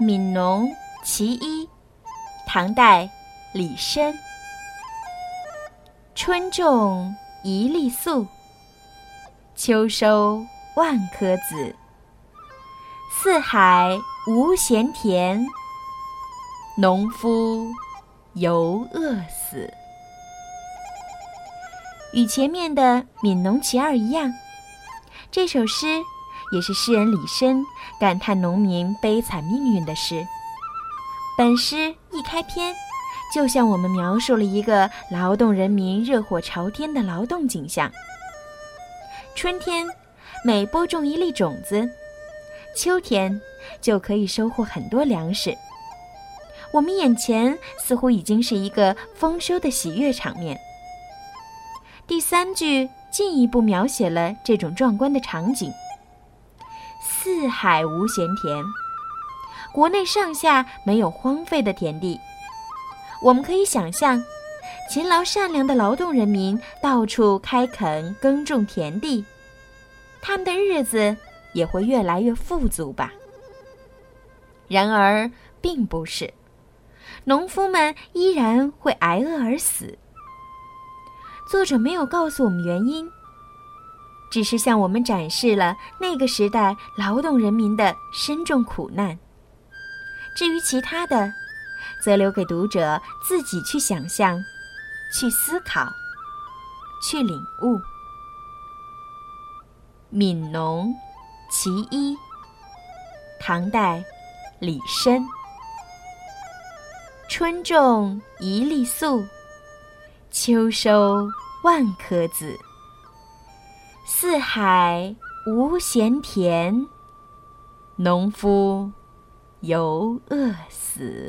《悯农·其一》，唐代，李绅。春种一粒粟，秋收万颗子。四海无闲田，农夫犹饿死。与前面的《悯农·其二》一样，这首诗也是诗人李绅感叹农民悲惨命运的诗。本诗一开篇，就向我们描述了一个劳动人民热火朝天的劳动景象。春天，每播种一粒种子，秋天就可以收获很多粮食。我们眼前似乎已经是一个丰收的喜悦场面。第三句进一步描写了这种壮观的场景：四海无闲田，国内上下没有荒废的田地。我们可以想象，勤劳善良的劳动人民到处开垦耕种田地，他们的日子也会越来越富足吧。然而，并不是，农夫们依然会挨饿而死。作者没有告诉我们原因，只是向我们展示了那个时代劳动人民的深重苦难。至于其他的，则留给读者自己去想象、去思考、去领悟。《悯农·其一》，唐代，李绅。春种一粒粟。秋收万颗子，四海无闲田，农夫犹饿死。